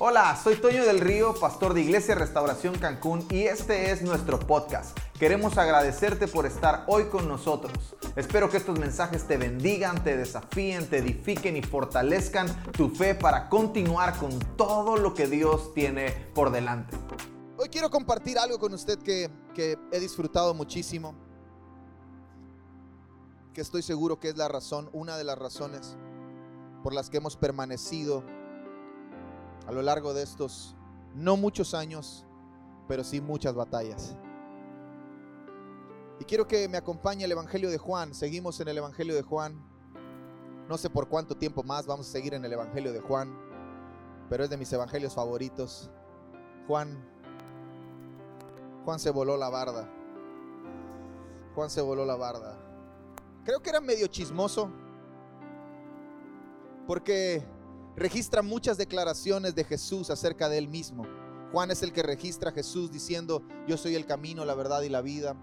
Hola, soy Toño del Río, pastor de Iglesia Restauración Cancún y este es nuestro podcast. Queremos agradecerte por estar hoy con nosotros. Espero que estos mensajes te bendigan, te desafíen, te edifiquen y fortalezcan tu fe para continuar con todo lo que Dios tiene por delante. Hoy quiero compartir algo con usted que, he disfrutado muchísimo, que estoy seguro que es la razón, una de las razones por las que hemos permanecido a lo largo de estos no muchos años, pero sí muchas batallas. Y quiero que me acompañe el Evangelio de Juan. Seguimos en el Evangelio de Juan. No sé por cuánto tiempo más vamos a seguir en el Evangelio de Juan, pero es de mis evangelios favoritos. Juan Juan se voló la barda. Juan se voló la barda. Creo que era medio chismoso porque registra muchas declaraciones de Jesús acerca de él mismo. Juan es el que registra a Jesús diciendo, yo soy el camino, la verdad y la vida.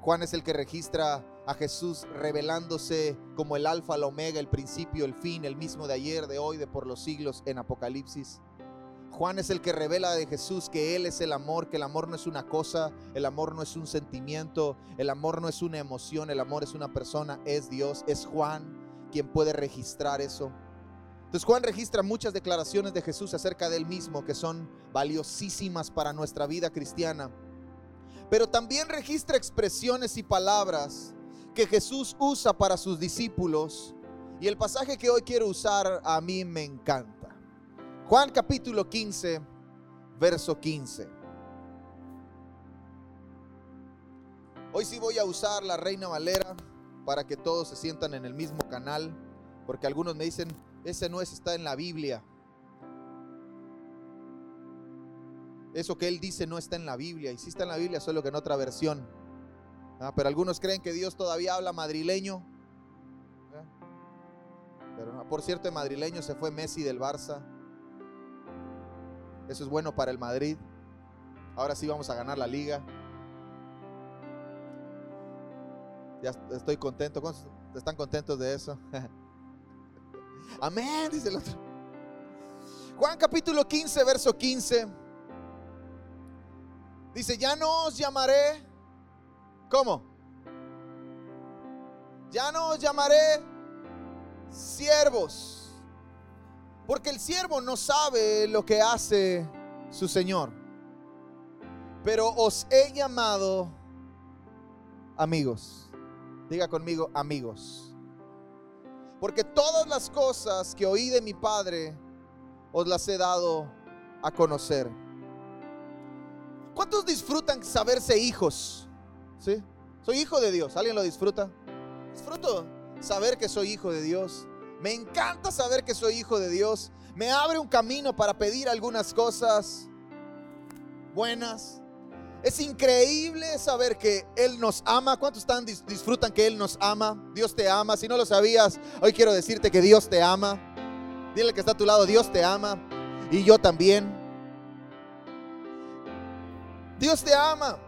Juan es el que registra a Jesús revelándose como el alfa, el omega, el principio, el fin, el mismo de ayer, de hoy, de por los siglos en Apocalipsis. Juan es el que revela de Jesús que Él es el amor, que el amor no es una cosa, el amor no es un sentimiento, el amor no es una emoción, el amor es una persona, es Dios, es Juan quien puede registrar eso. Entonces Juan registra muchas declaraciones de Jesús acerca de él mismo que son valiosísimas para nuestra vida cristiana. Pero también registra expresiones y palabras que Jesús usa para sus discípulos. Y el pasaje que hoy quiero usar a mí me encanta. Juan capítulo 15, verso 15. Hoy sí voy a usar la Reina Valera para que todos se sientan en el mismo canal, porque algunos me dicen, ese no es, está en la Biblia. Eso que él dice no está en la Biblia, y sí está en la Biblia, solo que en otra versión. Ah, pero algunos creen que Dios todavía habla madrileño. Pero por cierto, en madrileño se fue Messi del Barça. Eso es bueno para el Madrid. Ahora sí vamos a ganar la liga. Ya estoy contento. ¿Están contentos de eso? Amén, dice el otro. Juan capítulo 15, verso 15. Dice, ya no os llamaré. ¿Cómo? Ya no os llamaré siervos. Porque el siervo no sabe lo que hace su Señor. Pero os he llamado amigos. Diga conmigo, amigos. Porque todas las cosas que oí de mi Padre os las he dado a conocer. ¿Cuántos disfrutan saberse hijos? ¿Sí? Soy hijo de Dios. ¿Alguien lo disfruta? Disfruto saber que soy hijo de Dios. Me encanta saber que soy hijo de Dios. Me abre un camino para pedir algunas cosas buenas. Es increíble saber que Él nos ama. ¿Cuántos están, disfrutan que Él nos ama? Dios te ama. Si no lo sabías, hoy quiero decirte que Dios te ama. Dile que está a tu lado, Dios te ama. Y yo también. Dios te ama.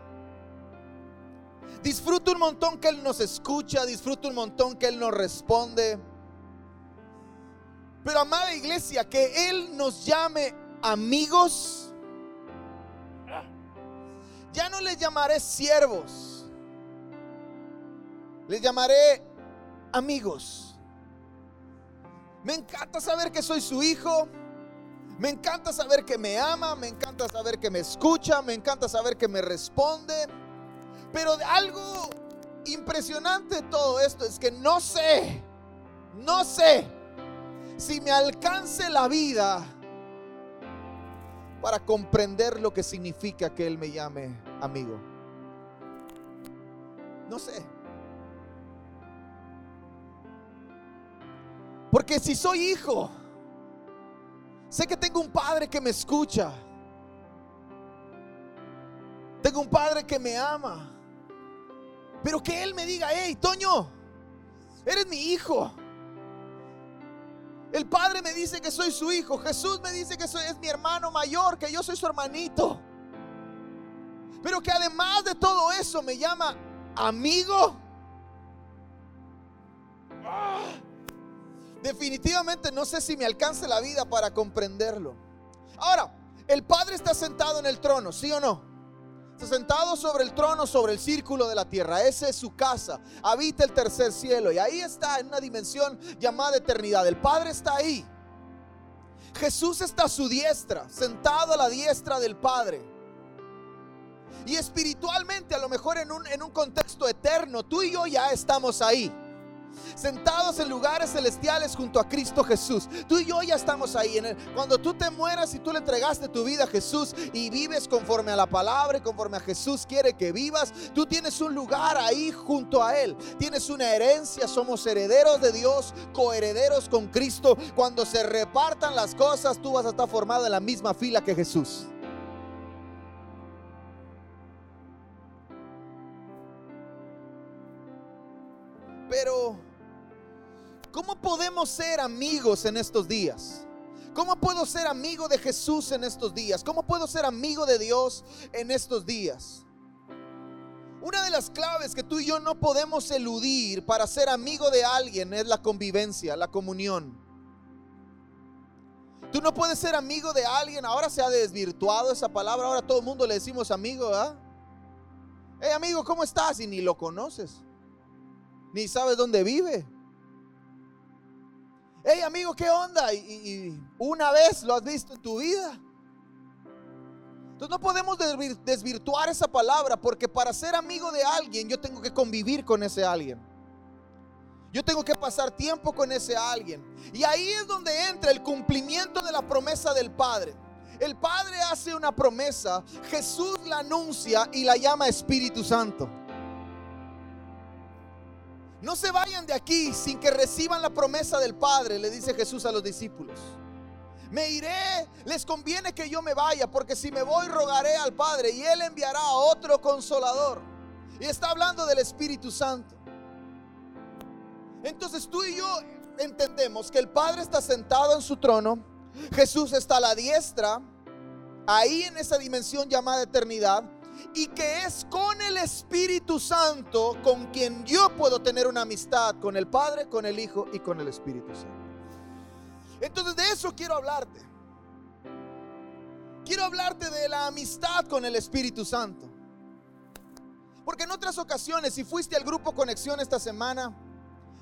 Disfruto un montón que Él nos escucha. Disfruto un montón que Él nos responde. Pero amada iglesia, que Él nos llame amigos ya no les llamaré siervos, les llamaré amigos. Me encanta saber que soy su hijo. Me encanta saber que me ama, me encanta saber que me escucha, me encanta saber que me responde. Pero algo impresionante de todo esto es que no sé, no sé si me alcance la vida para comprender lo que significa que Él me llame amigo. No sé. Porque si soy hijo, sé que tengo un padre que me escucha. Tengo un padre que me ama. Pero que Él me diga, hey, Toño, eres mi hijo. El Padre me dice que soy su hijo. Jesús me dice que soy, es mi hermano mayor, que yo soy su hermanito. Pero que además de todo eso me llama amigo. Definitivamente no sé si me alcance la vida para comprenderlo. Ahora, el Padre está sentado en el trono, ¿sí o no? Está sentado sobre el trono, sobre el círculo de la tierra. Esa es su casa. Habita el tercer cielo. Y ahí está en una dimensión llamada eternidad. El Padre está ahí. Jesús está a su diestra, sentado a la diestra del Padre. Y espiritualmente, a lo mejor en un, en un contexto eterno, tú y yo ya estamos ahí sentados en lugares celestiales junto a Cristo Jesús. Tú y yo ya estamos ahí. En cuando tú te mueras y tú le entregaste tu vida a Jesús y vives conforme a la palabra y conforme a Jesús quiere que vivas, tú tienes un lugar ahí junto a Él. Tienes una herencia, somos herederos de Dios, coherederos con Cristo. Cuando se repartan las cosas, tú vas a estar formado en la misma fila que Jesús. Podemos ser amigos en estos días? ¿Cómo puedo ser amigo de Jesús en estos días? ¿Cómo puedo ser amigo de Dios en estos días? Una de las claves que tú y yo no podemos eludir para ser amigo de alguien es la convivencia, la comunión. Tú no puedes ser amigo de alguien, ahora se ha desvirtuado esa palabra, ahora todo el mundo le decimos amigo, ¿ah? Hey amigo, ¿cómo estás? Y ni lo conoces, ni sabes dónde vive hey amigo, ¿qué onda? Y, una vez lo has visto en tu vida. Entonces no podemos desvirtuar esa palabra porque para ser amigo de alguien yo tengo que convivir con ese alguien. Yo tengo que pasar tiempo con ese alguien. Y ahí es donde entra el cumplimiento de la promesa del Padre. El Padre hace una promesa, Jesús la anuncia y la llama Espíritu Santo. No se vayan de aquí sin que reciban la promesa del Padre, le dice Jesús a los discípulos. Me iré, les conviene que yo me vaya, porque si me voy rogaré al Padre y Él enviará a otro consolador. Y está hablando del Espíritu Santo. Entonces tú y yo entendemos que el Padre está sentado en su trono, Jesús está a la diestra, ahí en esa dimensión llamada eternidad, y que es con el Espíritu Santo con quien yo puedo tener una amistad con el Padre, con el Hijo y con el Espíritu Santo. Entonces de eso quiero hablarte. Quiero hablarte de la amistad con el Espíritu Santo. Porque en otras ocasiones, si fuiste al grupo Conexión esta semana,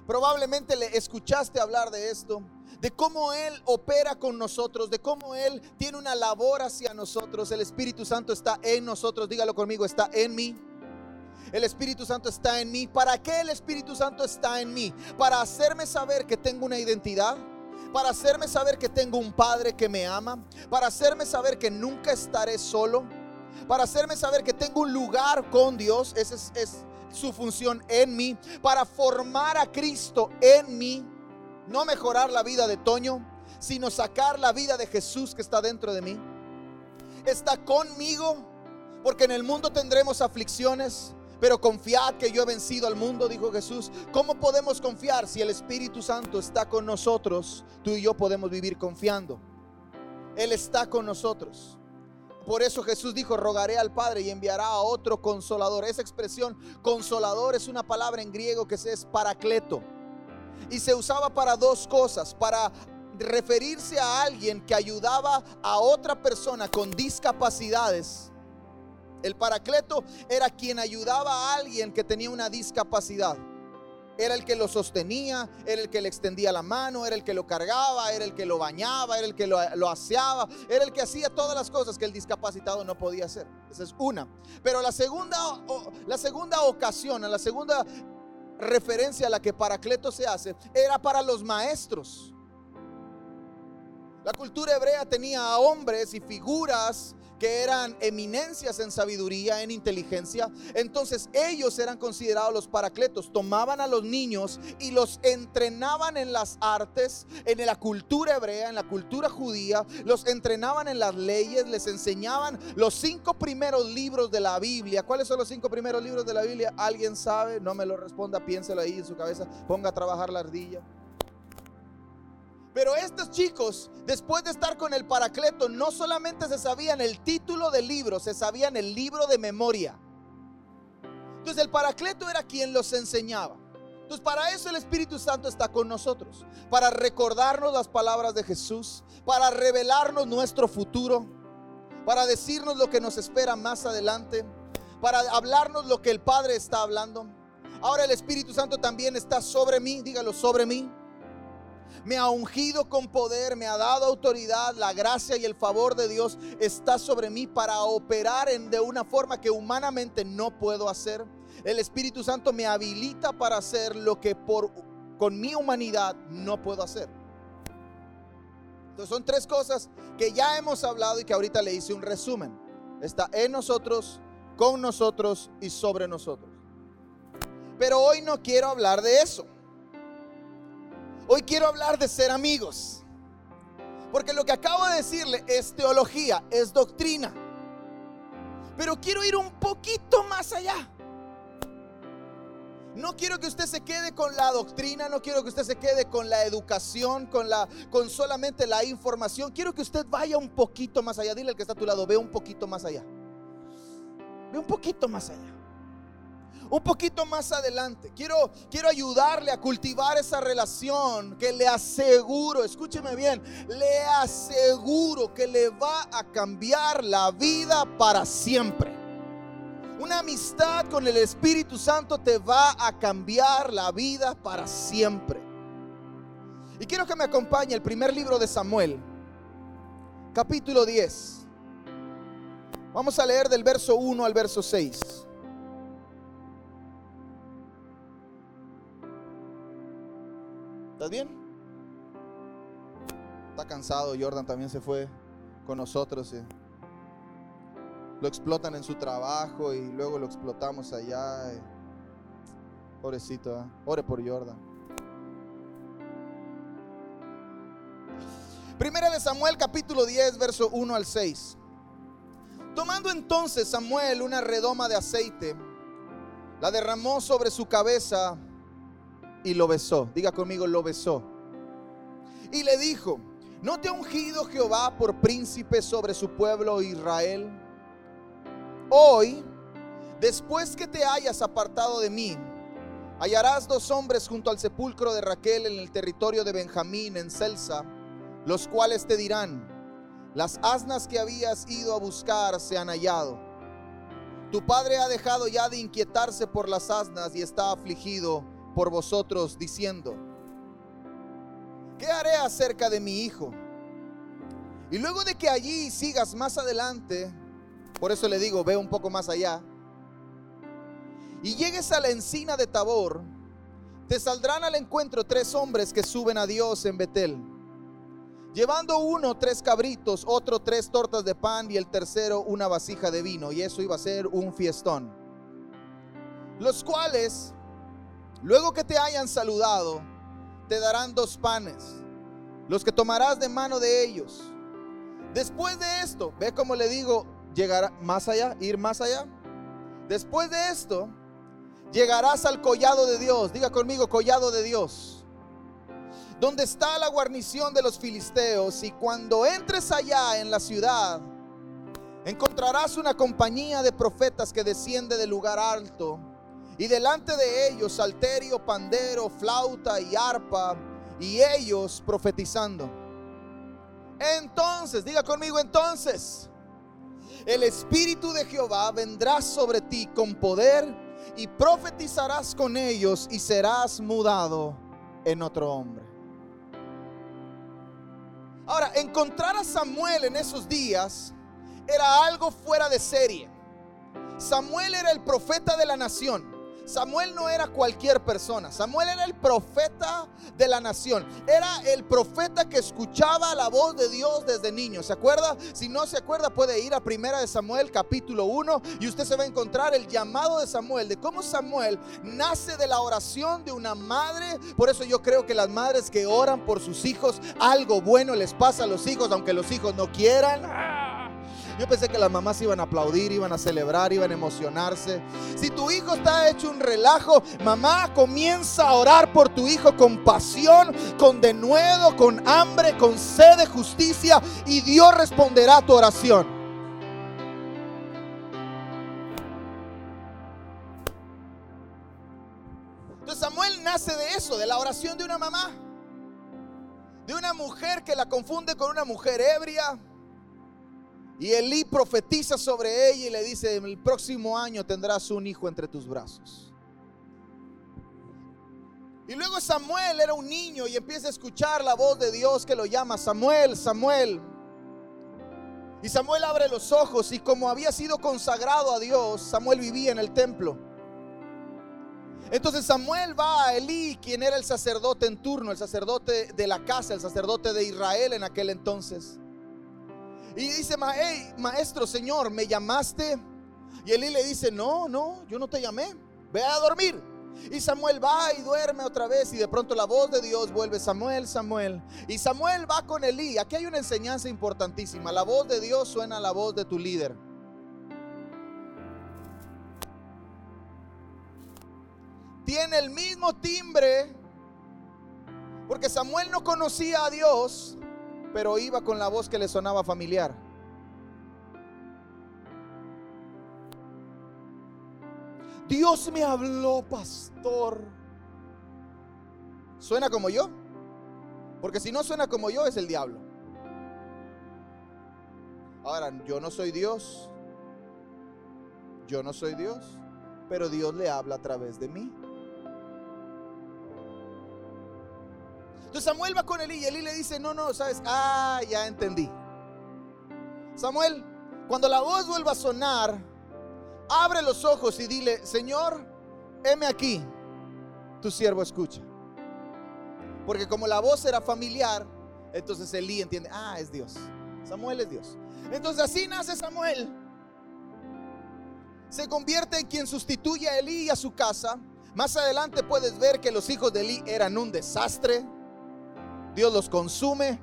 probablemente le escuchaste hablar de esto de cómo Él opera con nosotros, de cómo Él tiene una labor hacia nosotros. El Espíritu Santo está en nosotros, dígalo conmigo, está en mí. El Espíritu Santo está en mí. ¿Para qué el Espíritu Santo está en mí? Para hacerme saber que tengo una identidad. Para hacerme saber que tengo un Padre que me ama. Para hacerme saber que nunca estaré solo. Para hacerme saber que tengo un lugar con Dios. Esa es, es su función en mí. Para formar a Cristo en mí no mejorar la vida de Toño, sino sacar la vida de Jesús que está dentro de mí. Está conmigo, porque en el mundo tendremos aflicciones, pero confiad que yo he vencido al mundo, dijo Jesús. ¿Cómo podemos confiar si el Espíritu Santo está con nosotros? Tú y yo podemos vivir confiando. Él está con nosotros. Por eso Jesús dijo, rogaré al Padre y enviará a otro consolador. Esa expresión consolador es una palabra en griego que es paracleto y se usaba para dos cosas, para referirse a alguien que ayudaba a otra persona con discapacidades. El paracleto era quien ayudaba a alguien que tenía una discapacidad. Era el que lo sostenía, era el que le extendía la mano, era el que lo cargaba, era el que lo bañaba, era el que lo, lo, aseaba, era el que hacía todas las cosas que el discapacitado no podía hacer. Esa es una. Pero la segunda, la segunda ocasión, la segunda referencia a la que Paracleto se hace era para los maestros. La cultura hebrea tenía a hombres y figuras que eran eminencias en sabiduría, en inteligencia. Entonces ellos eran considerados los paracletos. Tomaban a los niños y los entrenaban en las artes, en la cultura hebrea, en la cultura judía. Los entrenaban en las leyes, les enseñaban los cinco primeros libros de la Biblia. ¿Cuáles son los cinco primeros libros de la Biblia? ¿Alguien sabe? No me lo responda, piénselo ahí en su cabeza. Ponga a trabajar la ardilla. Pero estos chicos, después de estar con el Paracleto, no solamente se sabían el título del libro, se sabían el libro de memoria. Entonces el Paracleto era quien los enseñaba. Entonces, para eso el Espíritu Santo está con nosotros, para recordarnos las palabras de Jesús, para revelarnos nuestro futuro, para decirnos lo que nos espera más adelante, para hablarnos lo que el Padre está hablando. Ahora el Espíritu Santo también está sobre mí, dígalo sobre mí. Me ha ungido con poder, me ha dado autoridad, la gracia y el favor de Dios está sobre mí para operar en, de una forma que humanamente no puedo hacer. El Espíritu Santo me habilita para hacer lo que por, con mi humanidad no puedo hacer. Entonces son tres cosas que ya hemos hablado y que ahorita le hice un resumen. Está en nosotros, con nosotros y sobre nosotros. Pero hoy no quiero hablar de eso. Hoy quiero hablar de ser amigos. Porque lo que acabo de decirle es teología, es doctrina. Pero quiero ir un poquito más allá. No quiero que usted se quede con la doctrina, no quiero que usted se quede con la educación, con la con solamente la información. Quiero que usted vaya un poquito más allá. Dile al que está a tu lado, ve un poquito más allá. Ve un poquito más allá. Un poquito más adelante. Quiero quiero ayudarle a cultivar esa relación que le aseguro, escúcheme bien, le aseguro que le va a cambiar la vida para siempre. Una amistad con el Espíritu Santo te va a cambiar la vida para siempre. Y quiero que me acompañe el primer libro de Samuel, capítulo 10. Vamos a leer del verso 1 al verso 6. ¿Estás bien? Está cansado, Jordan también se fue con nosotros. ¿eh? lo explotan en su trabajo y luego lo explotamos allá. Pobrecito, ¿eh? ore por Jordan. Primera de Samuel capítulo 10, verso 1 al 6. Tomando entonces Samuel una redoma de aceite, la derramó sobre su cabeza y lo besó. Diga conmigo, lo besó. Y le dijo, ¿no te ha ungido Jehová por príncipe sobre su pueblo Israel? Hoy, después que te hayas apartado de mí, hallarás dos hombres junto al sepulcro de Raquel en el territorio de Benjamín, en Celsa, los cuales te dirán, las asnas que habías ido a buscar se han hallado. Tu padre ha dejado ya de inquietarse por las asnas y está afligido por vosotros, diciendo, ¿qué haré acerca de mi hijo? Y luego de que allí sigas más adelante, por eso le digo, ve un poco más allá. Y llegues a la encina de Tabor, te saldrán al encuentro tres hombres que suben a Dios en Betel. Llevando uno tres cabritos, otro tres tortas de pan y el tercero una vasija de vino. Y eso iba a ser un fiestón. Los cuales, luego que te hayan saludado, te darán dos panes, los que tomarás de mano de ellos. Después de esto, ve como le digo, llegar más allá, ir más allá. Después de esto, llegarás al collado de Dios. Diga conmigo, collado de Dios. Donde está la guarnición de los filisteos. Y cuando entres allá en la ciudad, encontrarás una compañía de profetas que desciende del lugar alto. Y delante de ellos salterio, pandero, flauta y arpa. Y ellos profetizando. Entonces, diga conmigo entonces el Espíritu de Jehová vendrá sobre ti con poder y profetizarás con ellos y serás mudado en otro hombre. Ahora, encontrar a Samuel en esos días era algo fuera de serie. Samuel era el profeta de la nación. Samuel no era cualquier persona. Samuel era el profeta de la nación. Era el profeta que escuchaba la voz de Dios desde niño. ¿Se acuerda? Si no se acuerda, puede ir a Primera de Samuel capítulo 1 y usted se va a encontrar el llamado de Samuel, de cómo Samuel nace de la oración de una madre. Por eso yo creo que las madres que oran por sus hijos, algo bueno les pasa a los hijos, aunque los hijos no quieran. Yo pensé que las mamás iban a aplaudir, iban a celebrar, iban a emocionarse. Si tu hijo está hecho un relajo, mamá comienza a orar por tu hijo con pasión, con denuedo, con hambre, con sed de justicia y Dios responderá a tu oración. Entonces Samuel nace de la oración de una mamá, de una mujer que la confunde con una mujer ebria. Y Elí profetiza sobre ella y le dice, el próximo año tendrás un hijo entre tus brazos. Y luego Samuel era un niño y empieza a escuchar la voz de Dios que lo llama Samuel, Samuel. Y Samuel abre los ojos y como había sido consagrado a Dios, Samuel vivía en el templo. Entonces Samuel va a Elí, quien era el sacerdote en turno, el sacerdote de la casa, el sacerdote de Israel en aquel entonces. Y dice, maestro, Señor, ¿me llamaste? Y Elí le dice, no, no, yo no te llamé, ve a dormir. Y Samuel va y duerme otra vez y de pronto la voz de Dios vuelve, Samuel, Samuel. Y Samuel va con Elí. Aquí hay una enseñanza importantísima. La voz de Dios suena a la voz de tu líder. Tiene el mismo timbre porque Samuel no conocía a Dios, pero iba con la voz que le sonaba familiar. Dios me habló, pastor. ¿Suena como yo? Porque si no suena como yo, es el diablo. Ahora, yo no soy Dios. Yo no soy Dios. Pero Dios le habla a través de mí. Entonces Samuel va con Eli y Eli le dice, no, no, sabes, ah, ya entendí. Samuel, cuando la voz vuelva a sonar, abre los ojos y dile, Señor, heme aquí, tu siervo escucha. Porque como la voz era familiar, entonces Elí entiende, ah, es Dios. Samuel es Dios. Entonces así nace Samuel. Se convierte en quien sustituye a Elí y a su casa. Más adelante puedes ver que los hijos de Elí eran un desastre. Dios los consume.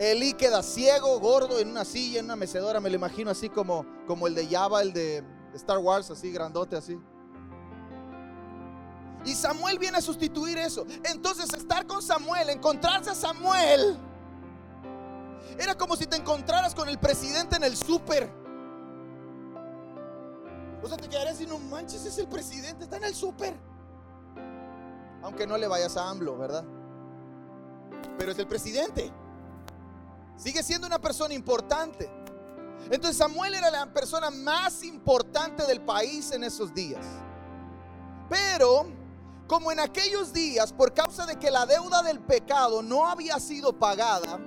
Elí queda ciego, gordo, en una silla, en una mecedora. Me lo imagino así como, como el de Java, el de Star Wars, así grandote, así. Y Samuel viene a sustituir eso. Entonces estar con Samuel, encontrarse a Samuel, era como si te encontraras con el presidente en el súper. O sea, te quedarías y no manches, es el presidente, está en el súper. Aunque no le vayas a AMLO, ¿verdad? Pero es el presidente. Sigue siendo una persona importante. Entonces Samuel era la persona más importante del país en esos días. Pero, como en aquellos días, por causa de que la deuda del pecado no había sido pagada,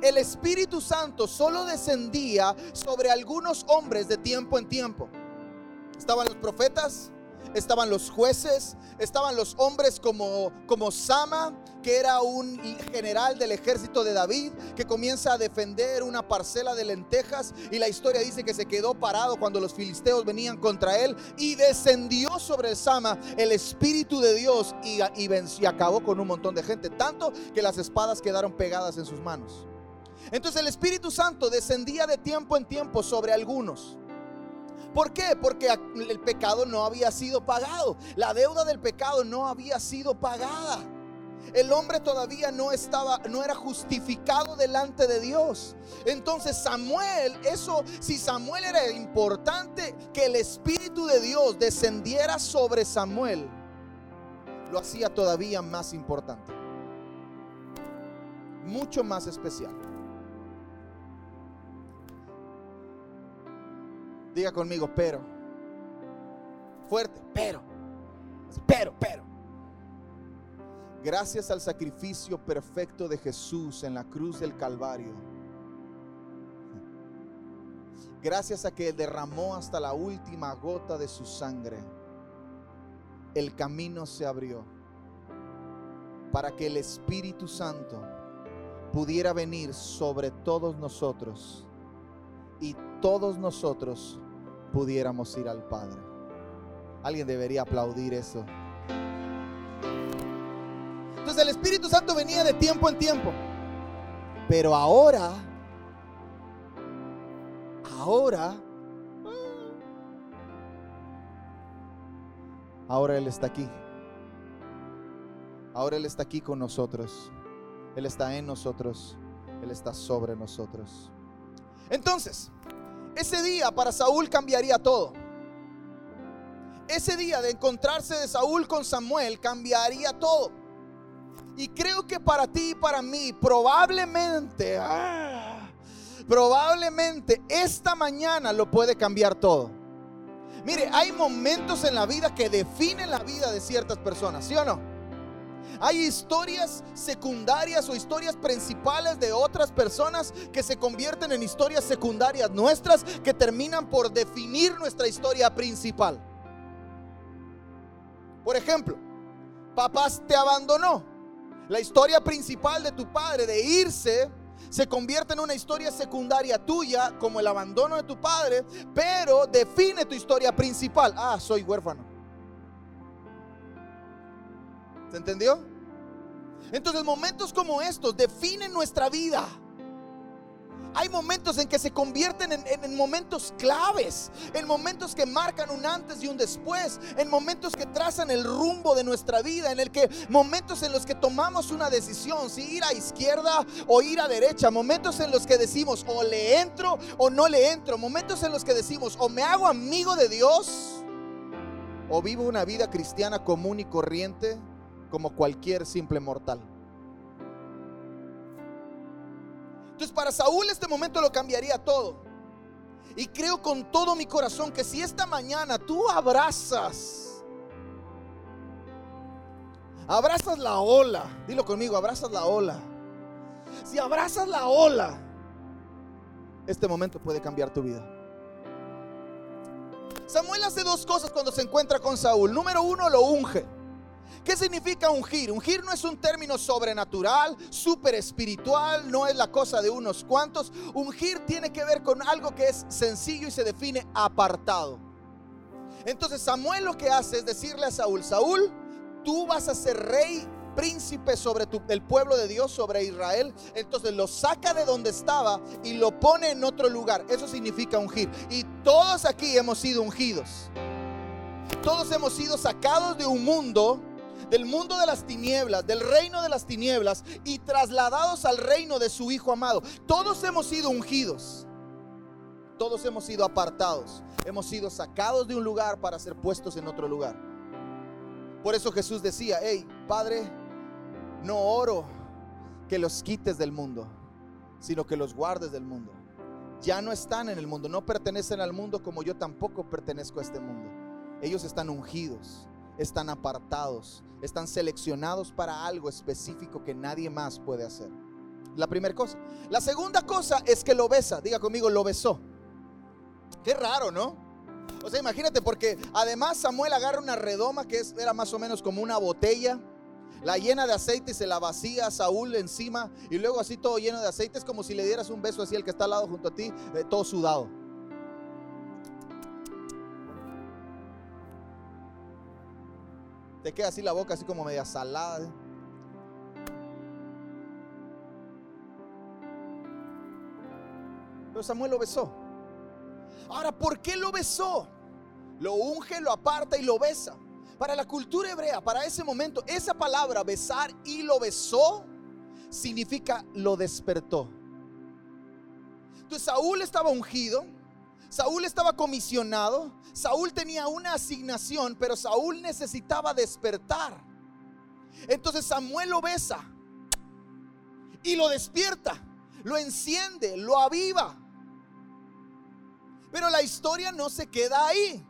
el Espíritu Santo solo descendía sobre algunos hombres de tiempo en tiempo. Estaban los profetas, estaban los jueces, estaban los hombres como, como Sama, que era un general del ejército de David, que comienza a defender una parcela de lentejas y la historia dice que se quedó parado cuando los filisteos venían contra él y descendió sobre Sama el Espíritu de Dios y, y, y acabó con un montón de gente, tanto que las espadas quedaron pegadas en sus manos. Entonces el Espíritu Santo descendía de tiempo en tiempo sobre algunos. ¿Por qué? Porque el pecado no había sido pagado. La deuda del pecado no había sido pagada. El hombre todavía no estaba, no era justificado delante de Dios. Entonces Samuel, eso, si Samuel era importante que el Espíritu de Dios descendiera sobre Samuel, lo hacía todavía más importante. Mucho más especial. Diga conmigo, pero. Fuerte, pero. Pero, pero. Gracias al sacrificio perfecto de Jesús en la cruz del Calvario. Gracias a que derramó hasta la última gota de su sangre. El camino se abrió para que el Espíritu Santo pudiera venir sobre todos nosotros y todos nosotros pudiéramos ir al Padre. Alguien debería aplaudir eso. Entonces el Espíritu Santo venía de tiempo en tiempo. Pero ahora, ahora, ahora Él está aquí. Ahora Él está aquí con nosotros. Él está en nosotros. Él está sobre nosotros. Entonces, ese día para Saúl cambiaría todo. ese día de encontrarse de Saúl con Samuel cambiaría todo. Y creo que para ti y para mí probablemente, ah, probablemente esta mañana lo puede cambiar todo. Mire, hay momentos en la vida que definen la vida de ciertas personas, ¿sí o no? Hay historias secundarias o historias principales de otras personas que se convierten en historias secundarias nuestras que terminan por definir nuestra historia principal. Por ejemplo, papás te abandonó. La historia principal de tu padre de irse se convierte en una historia secundaria tuya como el abandono de tu padre, pero define tu historia principal. Ah, soy huérfano. ¿Se entendió? Entonces momentos como estos definen nuestra vida. Hay momentos en que se convierten en, momentos claves, en momentos que marcan un antes y un después, en momentos que trazan el rumbo de nuestra vida, en el que momentos en los que tomamos una decisión, si ir a izquierda o ir a derecha, momentos en los que decimos o le entro o no le entro, momentos en los que decimos o me hago amigo de Dios o vivo una vida cristiana común y corriente como cualquier simple mortal. Entonces para Saúl este momento lo cambiaría todo. Y creo con todo mi corazón que si esta mañana tú abrazas, abrazas la ola, dilo conmigo, abrazas la ola. Si abrazas la ola, este momento puede cambiar tu vida. Samuel hace dos cosas cuando se encuentra con Saúl. Número uno, lo unge. ¿Qué significa ungir? Ungir no es un término sobrenatural, súper espiritual, no es la cosa de unos cuantos. Ungir tiene que ver con algo que es sencillo y se define apartado. Entonces Samuel lo que hace es decirle a Saúl, Saúl, tú vas a ser rey príncipe sobre tu, el pueblo de Dios, sobre Israel. Entonces lo saca de donde estaba y lo pone en otro lugar. Eso significa ungir. Y todos aquí hemos sido ungidos. Todos hemos sido sacados de un mundo del mundo de las tinieblas, del reino de las tinieblas y trasladados al reino de su Hijo amado. Todos hemos sido ungidos. Todos hemos sido apartados. Hemos sido sacados de un lugar para ser puestos en otro lugar. Por eso Jesús decía, hey, Padre, no oro que los quites del mundo, sino que los guardes del mundo. Ya no están en el mundo, no pertenecen al mundo como yo tampoco pertenezco a este mundo. Ellos están ungidos, están apartados, están seleccionados para algo específico que nadie más puede hacer. La primera cosa. La segunda cosa es que lo besa. Diga conmigo, lo besó. Qué raro, ¿no? O sea, imagínate, porque además Samuel agarra una redoma que era más o menos como una botella, la llena de aceite y se la vacía a Saúl encima, y luego así todo lleno de aceite. Es como si le dieras un beso así al que está al lado junto a ti, eh, todo sudado. Te queda así la boca, así como media salada. Pero Samuel lo besó. Ahora, ¿por qué lo besó? Lo unge, lo aparta y lo besa. Para la cultura hebrea, para ese momento, esa palabra besar y lo besó significa lo despertó. Entonces Saúl estaba ungido, Saúl estaba comisionado, Saúl tenía una asignación, pero Saúl necesitaba despertar. Entonces Samuel lo besa y lo despierta, lo enciende, lo aviva. Pero la historia no se queda ahí.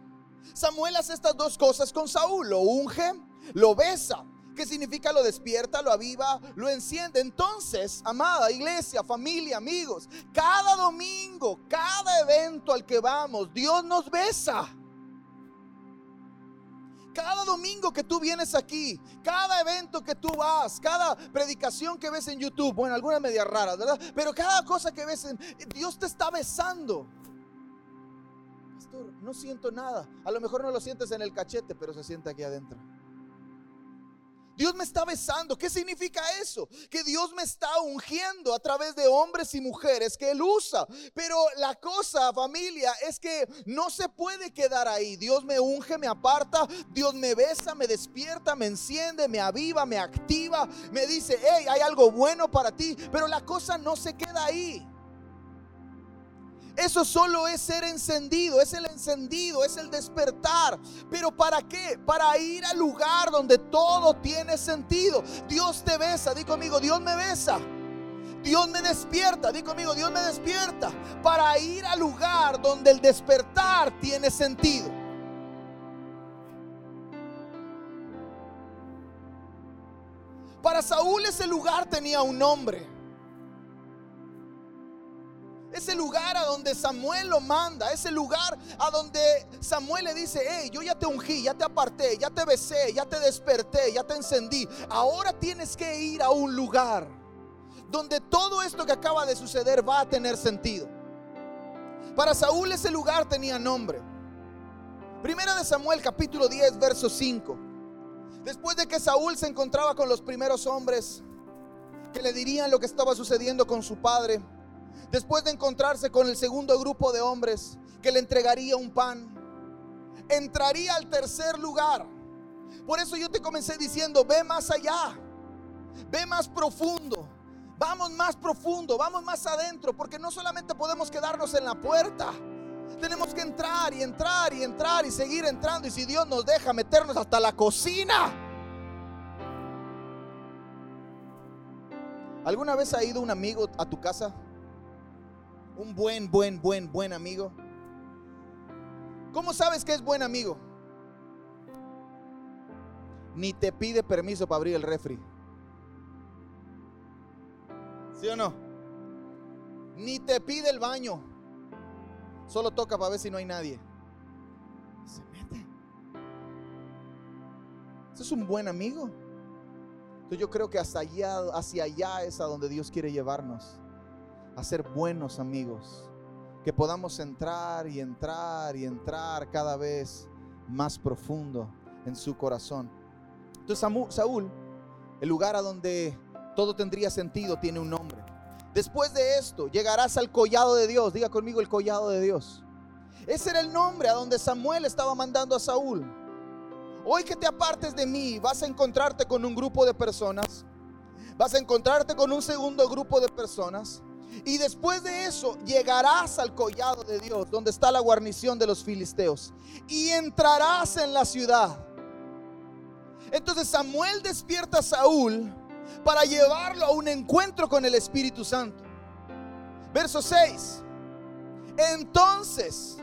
Samuel hace estas dos cosas con Saúl, lo unge, lo besa. ¿Qué significa lo despierta, lo aviva, lo enciende? Entonces, amada iglesia, familia, amigos, cada domingo, cada evento al que vamos, Dios nos besa. Cada domingo que tú vienes aquí, cada evento que tú vas, cada predicación que ves en YouTube, bueno, algunas medias raras, ¿verdad? Pero cada cosa que ves, en, Dios te está besando. Pastor, no siento nada. A lo mejor no lo sientes en el cachete, pero se siente aquí adentro. Dios me está besando. ¿Qué significa eso? Que Dios me está ungiendo a través de hombres y mujeres que Él usa. Pero la cosa, familia, es que no se puede quedar ahí. Dios me unge, me aparta, Dios me besa, me despierta, me enciende, me aviva, me activa, me dice, hey, hay algo bueno para ti. Pero la cosa no se queda ahí. Eso solo es ser encendido, es el encendido, es el despertar. Pero ¿para qué? Para ir al lugar donde todo tiene sentido. Dios te besa, di conmigo, Dios me besa. Dios me despierta, di conmigo, Dios me despierta. Para ir al lugar donde el despertar tiene sentido. Para Saúl ese lugar tenía un nombre. Ese lugar a donde Samuel lo manda, ese lugar a donde Samuel le dice, hey, yo ya te ungí, ya te aparté, ya te besé, ya te desperté, ya te encendí. Ahora tienes que ir a un lugar donde todo esto que acaba de suceder va a tener sentido. Para Saúl ese lugar tenía nombre. Primera de Samuel capítulo 10, verso 5. Después de que Saúl se encontraba con los primeros hombres que le dirían lo que estaba sucediendo con su padre, después de encontrarse con el segundo grupo de hombres que le entregaría un pan, entraría al tercer lugar. Por eso yo te comencé diciendo, ve más allá, ve más profundo, vamos más profundo, vamos más adentro, porque no solamente podemos quedarnos en la puerta. Tenemos que entrar y entrar y entrar y seguir entrando. Y si Dios nos deja meternos hasta la cocina. ¿Alguna vez ha ido un amigo a tu casa? Un buen, buen, buen, buen amigo? ¿Cómo sabes que es buen amigo? Ni te pide permiso para abrir el refri. ¿Sí o no? Ni te pide el baño. Solo toca para ver si no hay nadie. Se mete. Ese es un buen amigo. Entonces yo creo que hasta allá, hacia allá es a donde Dios quiere llevarnos a ser buenos amigos, que podamos entrar y entrar y entrar cada vez más profundo en su corazón. Entonces Saúl, el lugar a donde todo tendría sentido, tiene un nombre. Después de esto, llegarás al collado de Dios. Diga conmigo el collado de Dios. Ese era el nombre a donde Samuel estaba mandando a Saúl. Hoy que te apartes de mí, vas a encontrarte con un grupo de personas. Vas a encontrarte con un segundo grupo de personas y después de eso llegarás al collado de Dios, donde está la guarnición de los filisteos. Y entrarás en la ciudad. Entonces Samuel despierta a Saúl para llevarlo a un encuentro con el Espíritu Santo. Verso 6. Entonces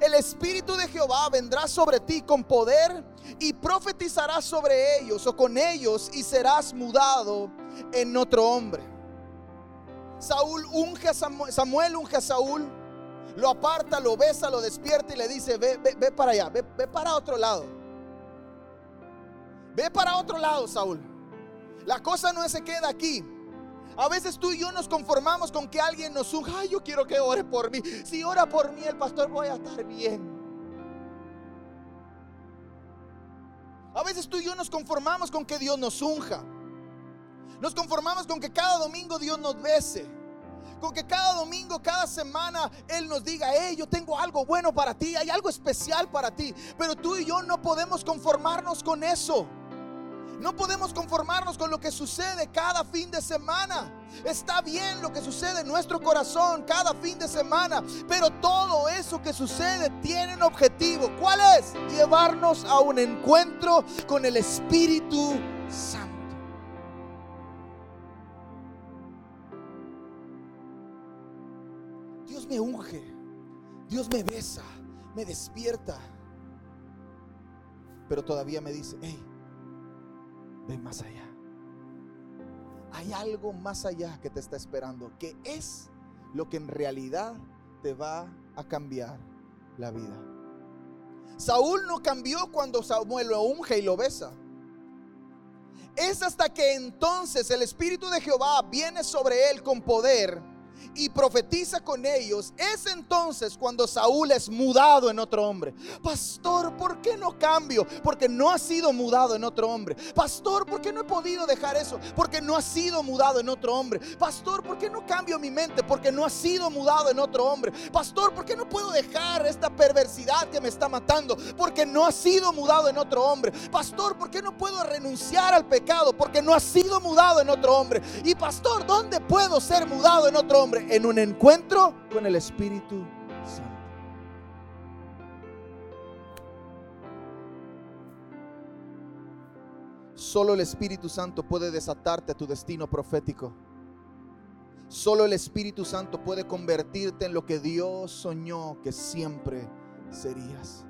el Espíritu de Jehová vendrá sobre ti con poder y profetizarás sobre ellos o con ellos y serás mudado en otro hombre. Saúl unge a Samuel, unge a Saúl, lo aparta, lo besa, lo despierta y le dice, ve, ve, para allá, ve, ve para otro lado. Ve para otro lado, Saúl. La cosa no se queda aquí. A veces tú y yo nos conformamos con que alguien nos unja. Ay, yo quiero que ore por mí. Si ora por mí, el pastor voy a estar bien. A veces tú y yo nos conformamos con que Dios nos unja. Nos conformamos con que cada domingo Dios nos bese. Con que cada domingo, cada semana Él nos diga, hey, yo tengo algo bueno para ti, hay algo especial para ti. Pero tú y yo no podemos conformarnos con eso. No podemos conformarnos con lo que sucede cada fin de semana. Está bien lo que sucede en nuestro corazón cada fin de semana, pero todo eso que sucede tiene un objetivo. ¿Cuál es? Llevarnos a un encuentro con el Espíritu Santo. Me unge, Dios me besa, me despierta. Pero todavía me dice, hey, ven más allá. Hay algo más allá que te está esperando, que es lo que en realidad te va a cambiar la vida. Saúl no cambió cuando Samuel lo unge y lo besa. Es hasta que entonces el Espíritu de Jehová viene sobre él con poder y profetiza con ellos, es entonces cuando Saúl es mudado en otro hombre. Pastor, ¿por qué no cambio? Porque no ha sido mudado en otro hombre. Pastor, ¿por qué no he podido dejar eso? Porque no ha sido mudado en otro hombre. Pastor, ¿por qué no cambio mi mente? Porque no ha sido mudado en otro hombre. Pastor, ¿por qué no puedo dejar esta perversidad que me está matando? Porque no ha sido mudado en otro hombre. Pastor, ¿por qué no puedo renunciar al pecado? Porque no ha sido mudado en otro hombre. Y pastor, ¿dónde puedo ser mudado en otro hombre? En un encuentro con el Espíritu Santo. Solo el Espíritu Santo puede desatarte a tu destino profético. Solo el Espíritu Santo puede convertirte en lo que Dios soñó que siempre serías.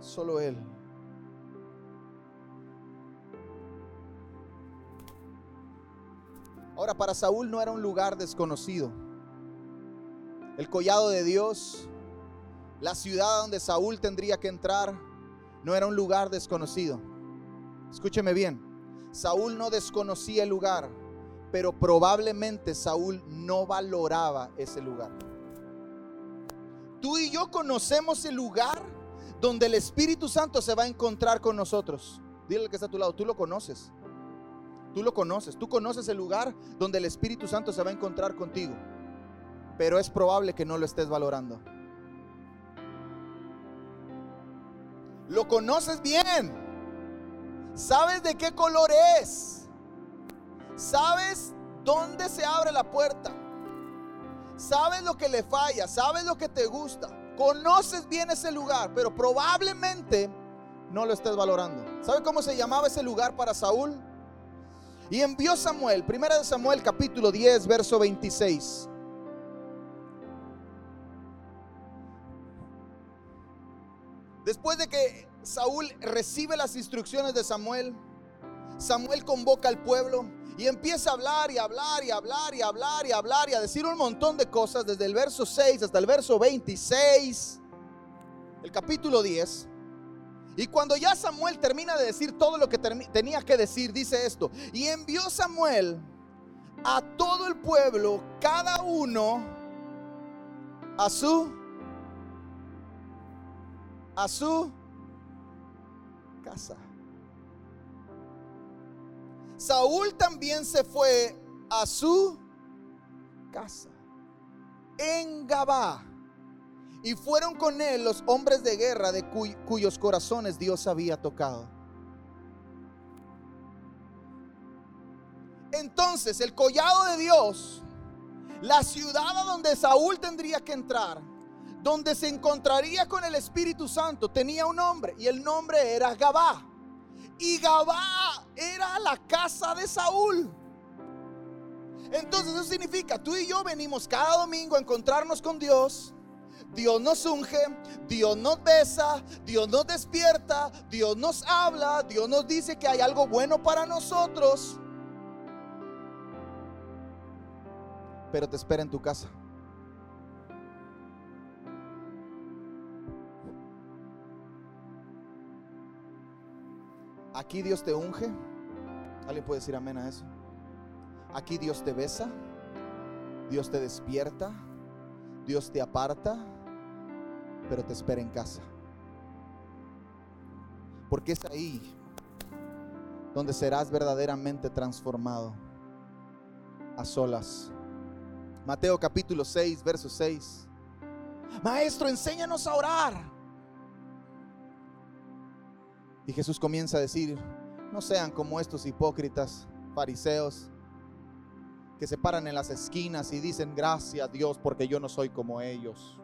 Solo Él. Para Saúl no era un lugar desconocido. El collado de Dios, la ciudad donde Saúl tendría que entrar, no era un lugar desconocido. Escúcheme bien, Saúl no desconocía el lugar, pero probablemente Saúl no valoraba ese lugar. Tú y yo conocemos el lugar donde el Espíritu Santo se va a encontrar con nosotros. Dile al que está a tu lado, tú lo conoces. Tú lo conoces, tú conoces el lugar donde el Espíritu Santo se va a encontrar contigo. Pero es probable que no lo estés valorando. Lo conoces bien. ¿Sabes de qué color es? ¿Sabes dónde se abre la puerta? ¿Sabes lo que le falla? ¿Sabes lo que te gusta? Conoces bien ese lugar, pero probablemente no lo estés valorando. ¿Sabe cómo se llamaba ese lugar para Saúl? Y envió Samuel, primera de Samuel capítulo 10, verso 26. Después de que Saúl recibe las instrucciones de Samuel, Samuel convoca al pueblo y empieza a hablar y hablar y hablar y hablar y hablar y a decir un montón de cosas desde el verso 6 hasta el verso 26, el capítulo 10. Y cuando ya Samuel termina de decir todo lo que tenía que decir, dice esto, y envió Samuel a todo el pueblo, cada uno a su a su casa. Saúl también se fue a su casa en Gabá. Y fueron con él los hombres de guerra de cuyos corazones Dios había tocado. Entonces el collado de Dios, la ciudad a donde Saúl tendría que entrar, donde se encontraría con el Espíritu Santo, tenía un nombre y el nombre era Gabá. Y Gabá era la casa de Saúl. Entonces eso significa, tú y yo venimos cada domingo a encontrarnos con Dios. Dios nos unge, Dios nos besa, Dios nos despierta, Dios nos habla, Dios nos dice que hay algo bueno para nosotros. Pero te espera en tu casa. Aquí Dios te unge. ¿Alguien puede decir amén a eso? Aquí Dios te besa. Dios te despierta. Dios te aparta. Pero te espera en casa. Porque es ahí donde serás verdaderamente transformado. A solas. Mateo capítulo 6, verso 6. Maestro, enséñanos a orar. Y Jesús comienza a decir, no sean como estos hipócritas, fariseos, que se paran en las esquinas y dicen, gracias a Dios porque yo no soy como ellos.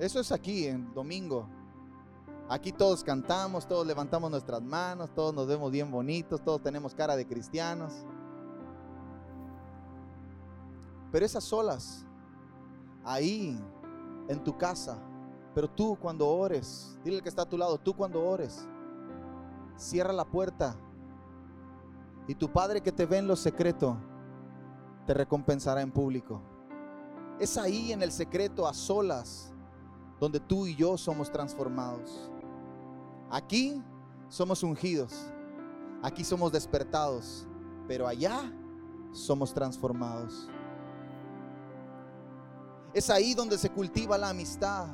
Eso es aquí en domingo. Aquí todos cantamos, todos levantamos nuestras manos, todos nos vemos bien bonitos, todos tenemos cara de cristianos. Pero esas solas, ahí, en tu casa, pero tú cuando ores, dile al que está a tu lado, tú cuando ores, cierra la puerta. Y tu Padre que te ve en lo secreto, te recompensará en público. Es ahí en el secreto, a solas, donde tú y yo somos transformados. Aquí somos ungidos, aquí somos despertados, pero allá somos transformados. Es ahí donde se cultiva la amistad.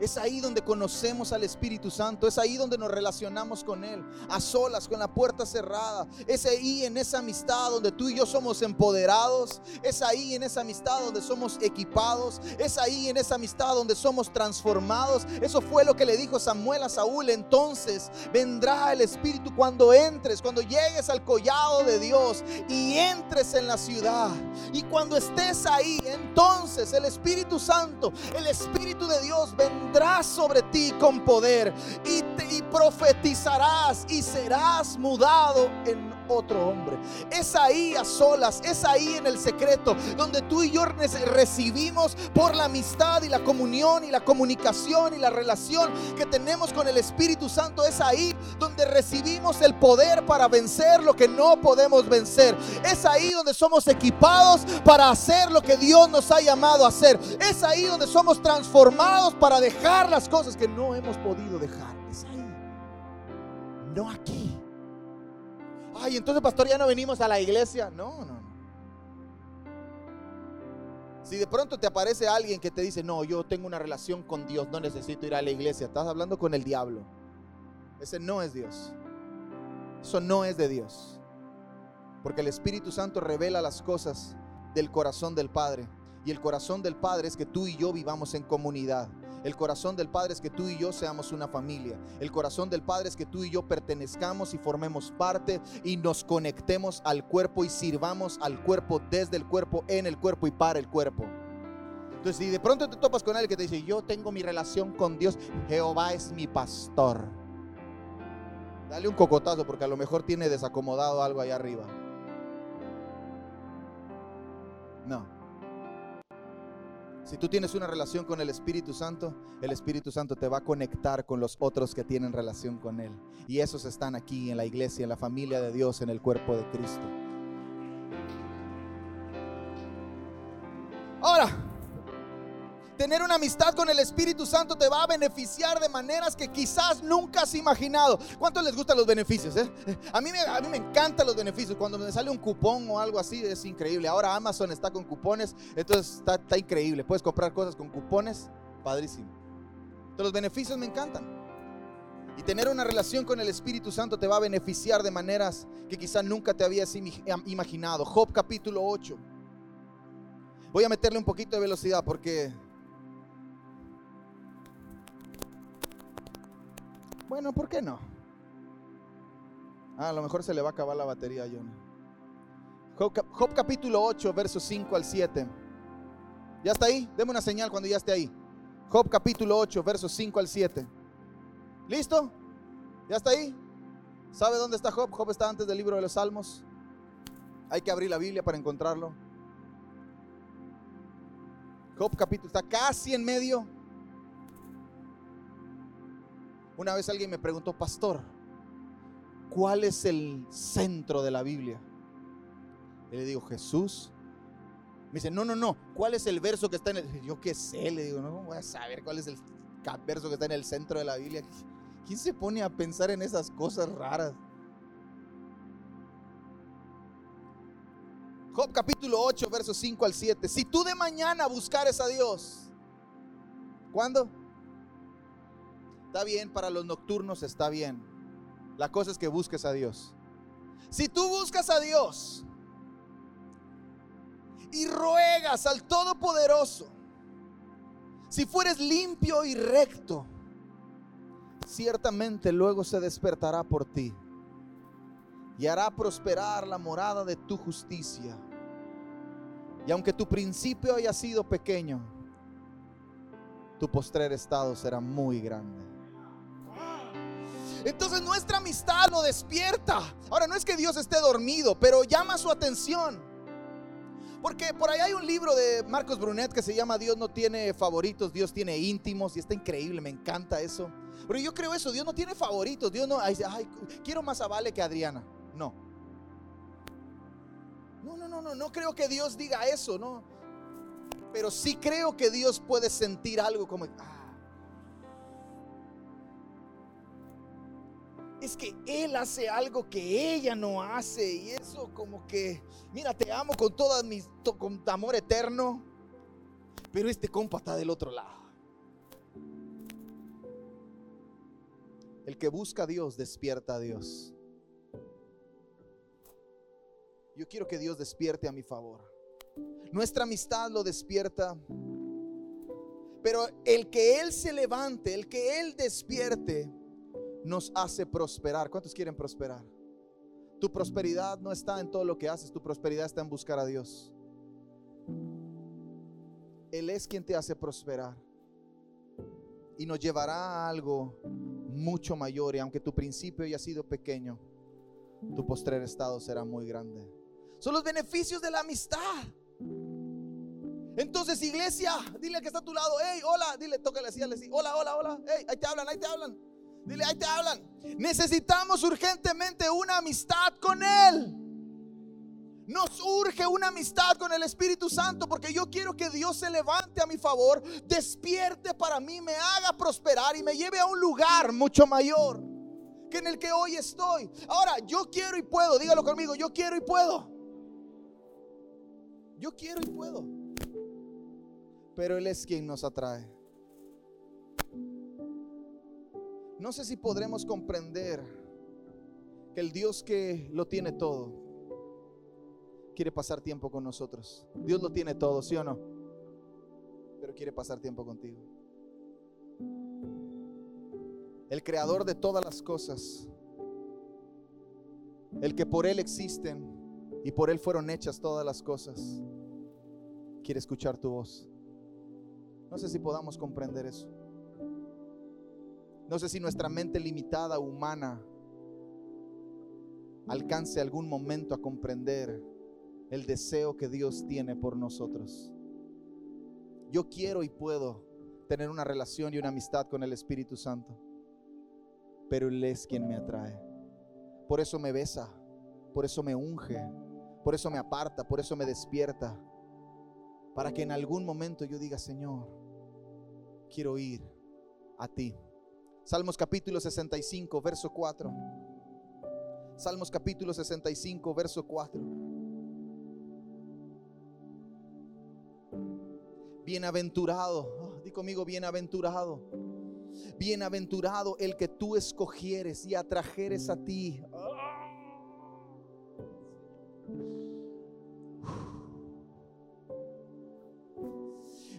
Es ahí donde conocemos al Espíritu Santo, es ahí donde nos relacionamos con Él, a solas, con la puerta cerrada. Es ahí en esa amistad donde tú y yo somos empoderados, es ahí en esa amistad donde somos equipados, es ahí en esa amistad donde somos transformados. Eso fue lo que le dijo Samuel a Saúl. Entonces vendrá el Espíritu cuando entres, cuando llegues al collado de Dios y entres en la ciudad. Y cuando estés ahí, entonces el Espíritu Santo, el Espíritu de Dios vendrá sobre ti con poder y, y profetizarás y serás mudado en otro hombre. Es ahí a solas, es ahí en el secreto, donde tú y yo recibimos por la amistad y la comunión y la comunicación y la relación que tenemos con el Espíritu Santo. Es ahí donde recibimos el poder para vencer lo que no podemos vencer. Es ahí donde somos equipados para hacer lo que Dios nos ha llamado a hacer. Es ahí donde somos transformados para dejar las cosas que no hemos podido dejar. Es ahí. No aquí ay, entonces pastor ya no venimos a la iglesia. No, no. Si de pronto te aparece alguien que te dice, no, yo tengo una relación con Dios, no necesito ir a la iglesia, estás hablando con el diablo. Ese no es Dios. Eso no es de Dios. Porque el Espíritu Santo revela las cosas del corazón del Padre. Y el corazón del Padre es que tú y yo vivamos en comunidad. El corazón del Padre es que tú y yo seamos una familia. El corazón del Padre es que tú y yo pertenezcamos y formemos parte y nos conectemos al cuerpo y sirvamos al cuerpo desde el cuerpo, en el cuerpo y para el cuerpo. Entonces, si de pronto te topas con alguien que te dice, yo tengo mi relación con Dios, Jehová es mi pastor. Dale un cocotazo porque a lo mejor tiene desacomodado algo allá arriba. No. Si tú tienes una relación con el Espíritu Santo, el Espíritu Santo te va a conectar con los otros que tienen relación con Él. Y esos están aquí en la iglesia, en la familia de Dios, en el cuerpo de Cristo. Ahora, Tener una amistad con el Espíritu Santo te va a beneficiar de maneras que quizás nunca has imaginado. ¿Cuántos les gustan los beneficios? Eh? A, mí me, a mí me encantan los beneficios. Cuando me sale un cupón o algo así, es increíble. Ahora Amazon está con cupones, entonces está, está increíble. Puedes comprar cosas con cupones, padrísimo. Entonces los beneficios me encantan. Y tener una relación con el Espíritu Santo te va a beneficiar de maneras que quizás nunca te habías imaginado. Job capítulo 8. Voy a meterle un poquito de velocidad porque Bueno, ¿por qué no? Ah, a lo mejor se le va a acabar la batería a John. Job, capítulo 8, versos 5 al 7. ¿Ya está ahí? Deme una señal cuando ya esté ahí. Job capítulo 8, versos 5 al 7. ¿Listo? ¿Ya está ahí? ¿Sabe dónde está Job? Job está antes del libro de los Salmos. Hay que abrir la Biblia para encontrarlo. Job capítulo está casi en medio Una vez alguien me preguntó, pastor, ¿cuál es el centro de la Biblia? Y le digo, Jesús. Me dice, no, no, no, ¿cuál es el verso que está en el... Yo qué sé, le digo, no voy a saber cuál es el verso que está en el centro de la Biblia. ¿Quién se pone a pensar en esas cosas raras? Job capítulo 8, versos 5 al 7. Si tú de mañana buscares a Dios, ¿cuándo? Está bien, para los nocturnos está bien. La cosa es que busques a Dios. Si tú buscas a Dios y ruegas al Todopoderoso, si fueres limpio y recto, ciertamente luego se despertará por ti y hará prosperar la morada de tu justicia. Y aunque tu principio haya sido pequeño, tu postrer estado será muy grande. Entonces nuestra amistad lo despierta. Ahora no es que Dios esté dormido, pero llama su atención. Porque por ahí hay un libro de Marcos Brunet que se llama Dios no tiene favoritos, Dios tiene íntimos y está increíble, me encanta eso. Pero yo creo eso, Dios no tiene favoritos, Dios no, ay, quiero más a Vale que a Adriana. No. No, no, no, no, no creo que Dios diga eso, no. Pero sí creo que Dios puede sentir algo como, ah, es que él hace algo que ella no hace. Y eso como que, mira, te amo con toda mi con amor eterno. Pero este compa está del otro lado. El que busca a Dios despierta a Dios. Yo quiero que Dios despierte a mi favor. Nuestra amistad lo despierta. Pero el que Él se levante, el que Él despierte, nos hace prosperar. ¿Cuántos quieren prosperar? Tu prosperidad no está en todo lo que haces, tu prosperidad está en buscar a Dios. Él es quien te hace prosperar y nos llevará a algo mucho mayor. Y aunque tu principio haya sido pequeño, tu postrer estado será muy grande. Son los beneficios de la amistad. Entonces, iglesia, dile que está a tu lado, hey, hola, dile, tócale así, así, hola, hola, hola, hey, ahí te hablan, ahí te hablan. Dile, ahí te hablan. Necesitamos urgentemente una amistad con Él. Nos urge una amistad con el Espíritu Santo porque yo quiero que Dios se levante a mi favor, despierte para mí, me haga prosperar y me lleve a un lugar mucho mayor que en el que hoy estoy. Ahora, yo quiero y puedo, dígalo conmigo, yo quiero y puedo. Yo quiero y puedo. Pero Él es quien nos atrae. No sé si podremos comprender que el Dios que lo tiene todo, quiere pasar tiempo con nosotros. Dios lo tiene todo, ¿sí o no? Pero quiere pasar tiempo contigo. El creador de todas las cosas. El que por Él existen y por Él fueron hechas todas las cosas. Quiere escuchar tu voz. No sé si podamos comprender eso. No sé si nuestra mente limitada, humana, alcance algún momento a comprender el deseo que Dios tiene por nosotros. Yo quiero y puedo tener una relación y una amistad con el Espíritu Santo, pero Él es quien me atrae. Por eso me besa, por eso me unge, por eso me aparta, por eso me despierta, para que en algún momento yo diga, Señor, quiero ir a ti. Salmos capítulo 65, verso 4. Salmos capítulo 65, verso 4. Bienaventurado, oh, di conmigo, bienaventurado. Bienaventurado el que tú escogieres y atrajeres a ti.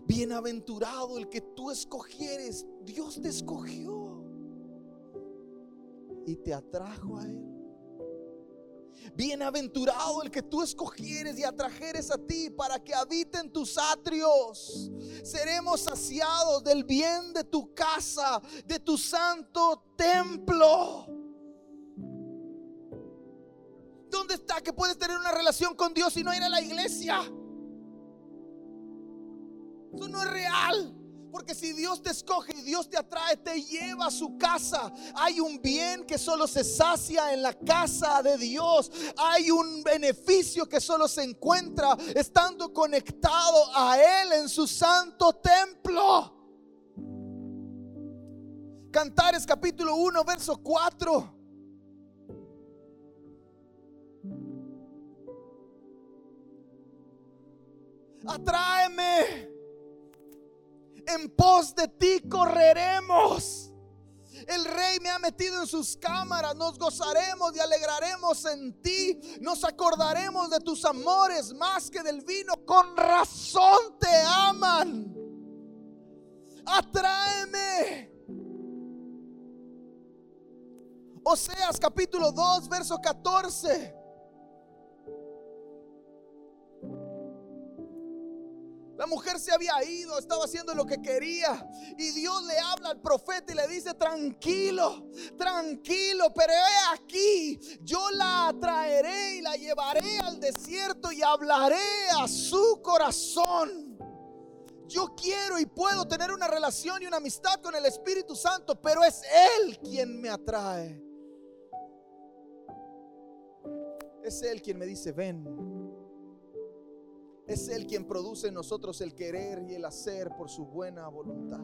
Bienaventurado el que tú escogieres. Dios te escogió y te atrajo a Él. Bienaventurado el que tú escogieres y atrajeres a ti para que habite en tus atrios. Seremos saciados del bien de tu casa, de tu santo templo. ¿Dónde está que puedes tener una relación con Dios y no ir a la iglesia? Eso no es real. Porque si Dios te escoge y Dios te atrae, te lleva a su casa. Hay un bien que solo se sacia en la casa de Dios. Hay un beneficio que solo se encuentra estando conectado a Él en su santo templo. Cantares capítulo 1, verso 4. Atráeme en pos de ti correremos. El rey me ha metido en sus cámaras. Nos gozaremos y alegraremos en ti. Nos acordaremos de tus amores más que del vino. Con razón te aman. Atráeme. Oseas capítulo 2, verso 14. La mujer se había ido, estaba haciendo lo que quería. Y Dios le habla al profeta y le dice, tranquilo, tranquilo, pero he aquí, yo la atraeré y la llevaré al desierto y hablaré a su corazón. Yo quiero y puedo tener una relación y una amistad con el Espíritu Santo, pero es Él quien me atrae. Es Él quien me dice, ven es Él quien produce en nosotros el querer y el hacer por su buena voluntad.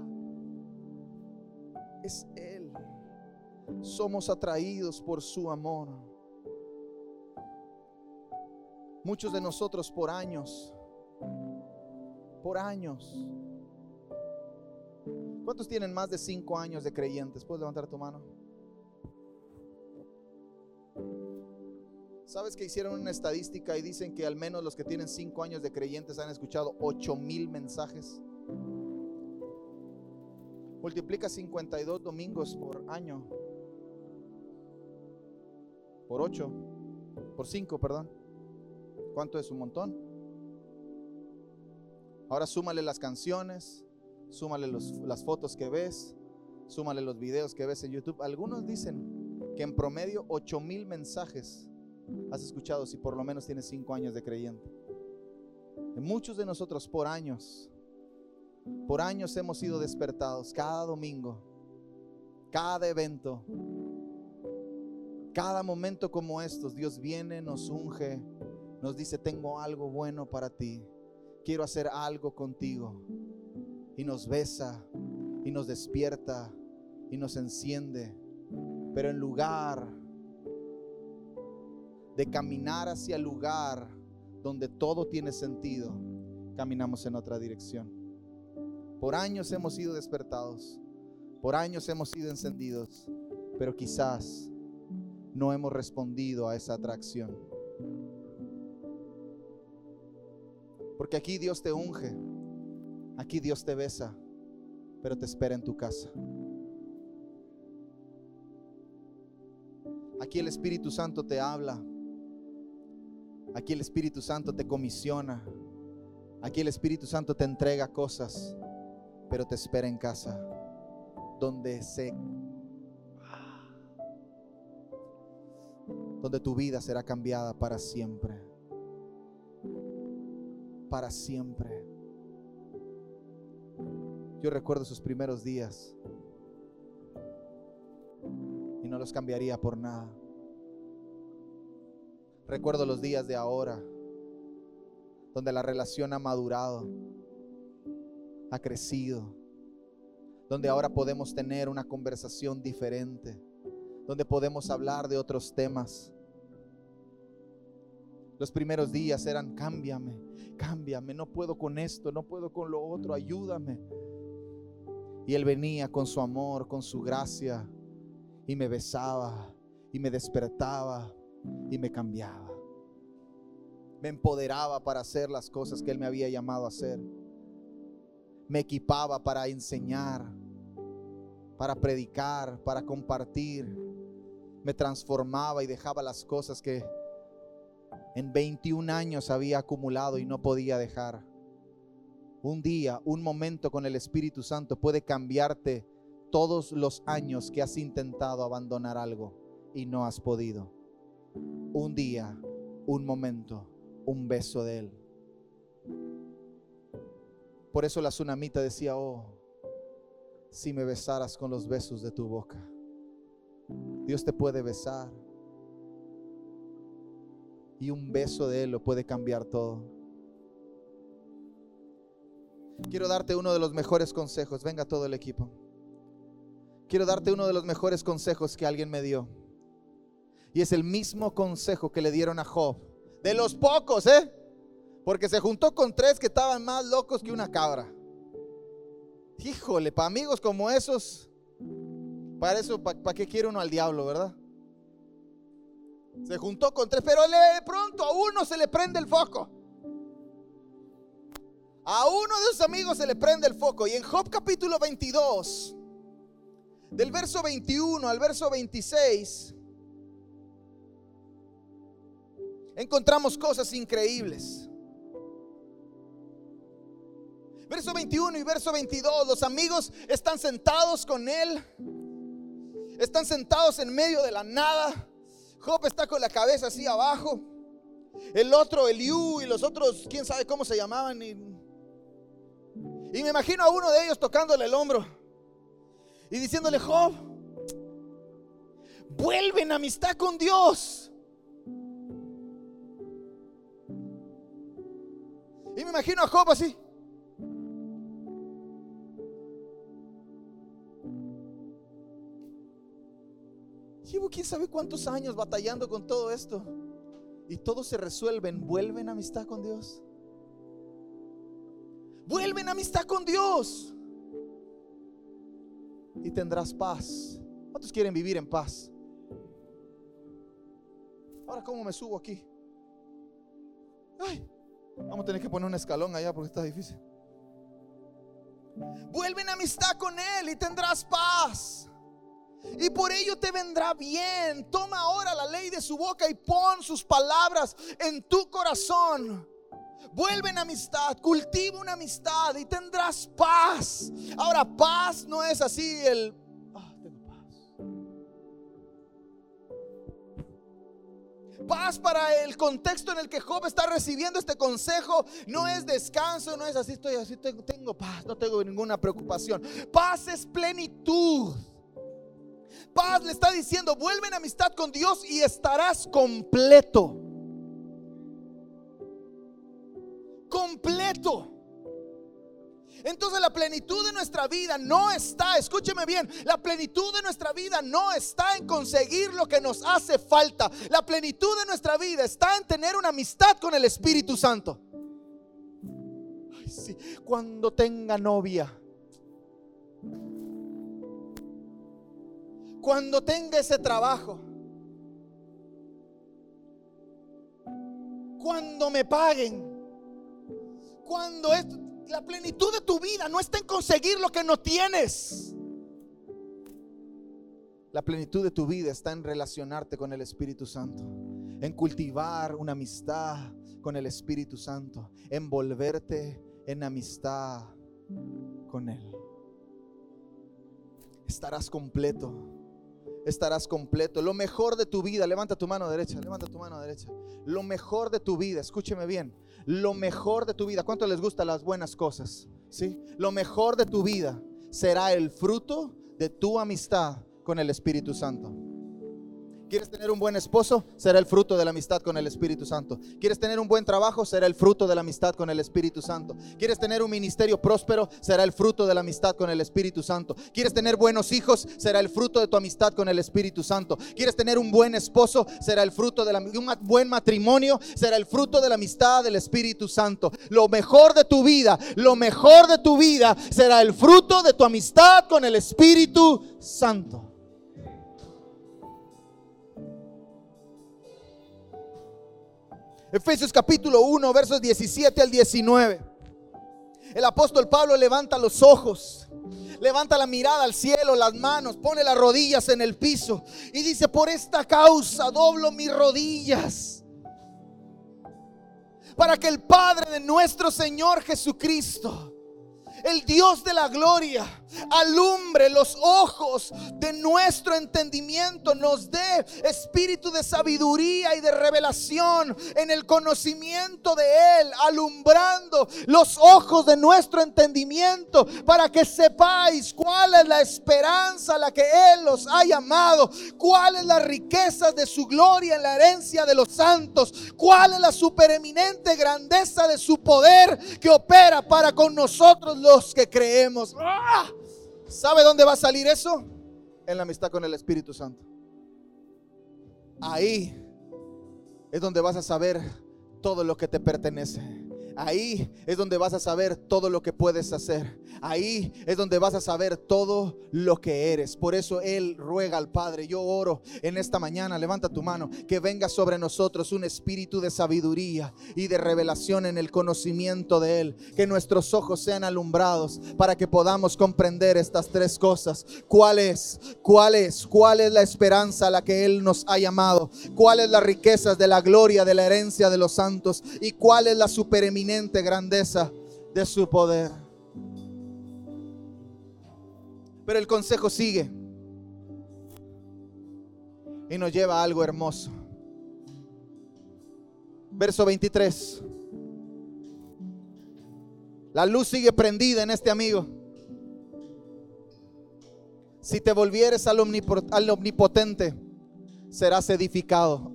Es Él. Somos atraídos por su amor. Muchos de nosotros por años, por años. ¿Cuántos tienen más de cinco años de creyentes? ¿Puedes levantar tu mano? ¿Sabes que hicieron una estadística y dicen que al menos los que tienen cinco años de creyentes han escuchado 8 mil mensajes? Multiplica 52 domingos por año. Por 8. Por 5, perdón. ¿Cuánto es un montón? Ahora súmale las canciones, súmale las fotos que ves, súmale los videos que ves en YouTube. Algunos dicen que en promedio 8 mil mensajes has escuchado si por lo menos tienes 5 años de creyente. En muchos de nosotros por años, por años hemos sido despertados cada domingo, cada evento, cada momento como estos. Dios viene, nos unge, nos dice, tengo algo bueno para ti, quiero hacer algo contigo. Y nos besa y nos despierta y nos enciende. Pero en lugar de caminar hacia el lugar donde todo tiene sentido, caminamos en otra dirección. Por años hemos sido despertados, por años hemos sido encendidos, pero quizás no hemos respondido a esa atracción. Porque aquí Dios te unge, aquí Dios te besa, pero te espera en tu casa. Aquí el Espíritu Santo te habla. Aquí el Espíritu Santo te comisiona. Aquí el Espíritu Santo te entrega cosas, pero te espera en casa, donde se donde tu vida será cambiada para siempre. Para siempre. Yo recuerdo sus primeros días y no los cambiaría por nada. Recuerdo los días de ahora, donde la relación ha madurado, ha crecido, donde ahora podemos tener una conversación diferente, donde podemos hablar de otros temas. Los primeros días eran, cámbiame, cámbiame, no puedo con esto, no puedo con lo otro, ayúdame. Y Él venía con su amor, con su gracia, y me besaba, y me despertaba, y me cambiaba. Me empoderaba para hacer las cosas que Él me había llamado a hacer. Me equipaba para enseñar, para predicar, para compartir. Me transformaba y dejaba las cosas que en 21 años había acumulado y no podía dejar. Un día, un momento con el Espíritu Santo puede cambiarte todos los años que has intentado abandonar algo y no has podido. Un día, un momento, un beso de Él. Por eso la tsunamita decía, oh, si me besaras con los besos de tu boca. Dios te puede besar y un beso de Él lo puede cambiar todo. Quiero darte uno de los mejores consejos. Venga todo el equipo. Quiero darte uno de los mejores consejos que alguien me dio. Y es el mismo consejo que le dieron a Job. De los pocos, ¿eh? Porque se juntó con tres que estaban más locos que una cabra. Híjole, para amigos como esos, para eso, ¿para qué quiere uno al diablo, verdad? Se juntó con tres, pero de pronto a uno se le prende el foco. A uno de sus amigos se le prende el foco. Y en Job capítulo 22, del verso 21 al verso 26, encontramos cosas increíbles. Verso 21 y verso 22, los amigos están sentados con él, están sentados en medio de la nada. Job está con la cabeza así abajo. El otro, Eliú y los otros, quién sabe cómo se llamaban. Y, y me imagino a uno de ellos tocándole el hombro y diciéndole, Job, vuelve en amistad con Dios. Y me imagino a Job así. Llevo quién sabe cuántos años batallando con todo esto. Y todo se resuelven. Vuelven amistad con Dios. Vuelven amistad con Dios. Y tendrás paz. ¿Cuántos quieren vivir en paz? ahora cómo me subo aquí. Ay, vamos a tener que poner un escalón allá porque está difícil. Vuelve en amistad con Él y tendrás paz. Y por ello te vendrá bien. Toma ahora la ley de su boca y pon sus palabras en tu corazón. Vuelve en amistad, cultiva una amistad y tendrás paz. Ahora, paz no es así el Paz para el contexto en el que Job está recibiendo este consejo no es descanso, no es así, estoy así, tengo, tengo paz, no tengo ninguna preocupación. Paz es plenitud. Paz le está diciendo, vuelve en amistad con Dios y estarás completo. Completo. Entonces la plenitud de nuestra vida no está, escúcheme bien, la plenitud de nuestra vida no está en conseguir lo que nos hace falta. La plenitud de nuestra vida está en tener una amistad con el Espíritu Santo. Cuando tenga novia, cuando tenga ese trabajo, cuando me paguen, cuando esto la plenitud de tu vida no está en conseguir lo que no tienes. La plenitud de tu vida está en relacionarte con el Espíritu Santo, en cultivar una amistad con el Espíritu Santo, en volverte en amistad con Él. Estarás completo, estarás completo. Lo mejor de tu vida, levanta tu mano derecha, levanta tu mano derecha. Lo mejor de tu vida, escúcheme bien, lo mejor de tu vida. ¿Cuánto les gustan las buenas cosas? ¿Sí? Lo mejor de tu vida será el fruto de tu amistad con el Espíritu Santo. ¿Quieres tener un buen esposo? Será el fruto de la amistad con el Espíritu Santo. ¿Quieres tener un buen trabajo? Será el fruto de la amistad con el Espíritu Santo. ¿Quieres tener un ministerio próspero? Será el fruto de la amistad con el Espíritu Santo. ¿Quieres tener buenos hijos? Será el fruto de tu amistad con el Espíritu Santo. ¿Quieres tener un buen esposo? Será el fruto de un buen matrimonio. Será el fruto de la amistad del Espíritu Santo. Lo mejor de tu vida, lo mejor de tu vida será el fruto de tu amistad con el Espíritu Santo. Efesios capítulo 1, versos 17 al 19. El apóstol Pablo levanta los ojos, levanta la mirada al cielo, las manos, pone las rodillas en el piso y dice, por esta causa doblo mis rodillas. Para que el Padre de nuestro Señor Jesucristo, el Dios de la gloria, alumbre los ojos de nuestro entendimiento, nos dé espíritu de sabiduría y de revelación en el conocimiento de Él, alumbrando los ojos de nuestro entendimiento para que sepáis cuál es la esperanza a la que Él los ha llamado, cuál es la riqueza de su gloria en la herencia de los santos, cuál es la supereminente grandeza de su poder que opera para con nosotros los que creemos. ¡Ah! ¿Sabe dónde va a salir eso? En la amistad con el Espíritu Santo. Ahí es donde vas a saber todo lo que te pertenece. Ahí es donde vas a saber todo lo que puedes hacer. Ahí es donde vas a saber todo lo que eres. Por eso Él ruega al Padre. Yo oro en esta mañana, levanta tu mano, que venga sobre nosotros un espíritu de sabiduría y de revelación en el conocimiento de Él. Que nuestros ojos sean alumbrados para que podamos comprender estas tres cosas. ¿Cuál es? ¿Cuál es? ¿Cuál es la esperanza a la que Él nos ha llamado? ¿Cuál es las riquezas de la gloria de la herencia de los santos? ¿Y cuál es la grandeza de su poder. Pero el consejo sigue y nos lleva a algo hermoso. Verso 23. La luz sigue prendida en este amigo. Si te volvieres al, omnipotente, serás edificado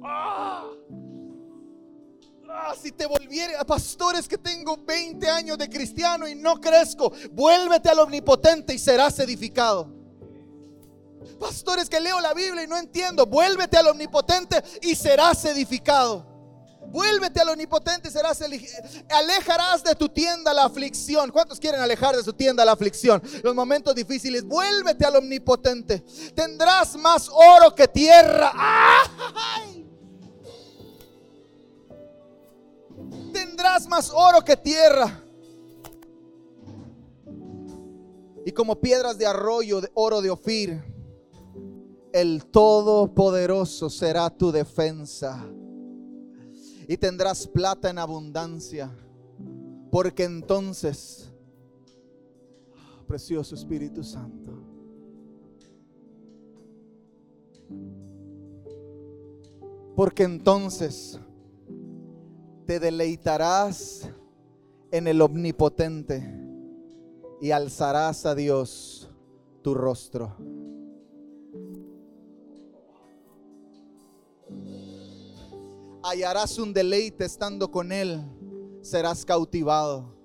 si te volviera, pastores que tengo 20 años de cristiano y no crezco, vuélvete al omnipotente y serás edificado. Pastores que leo la Biblia y no entiendo, vuélvete al omnipotente y serás edificado. Vuélvete al omnipotente y serás alejarás de tu tienda la aflicción. ¿Cuántos quieren alejar de su tienda la aflicción? Los momentos difíciles. Vuélvete al omnipotente. Tendrás más oro que tierra. ¡Ay! Tendrás más oro que tierra. Y como piedras de arroyo, de oro de Ofir, el Todopoderoso será tu defensa. Y tendrás plata en abundancia, porque entonces, precioso Espíritu Santo, porque entonces te deleitarás en el omnipotente y alzarás a Dios tu rostro. Hallarás un deleite estando con Él, serás cautivado.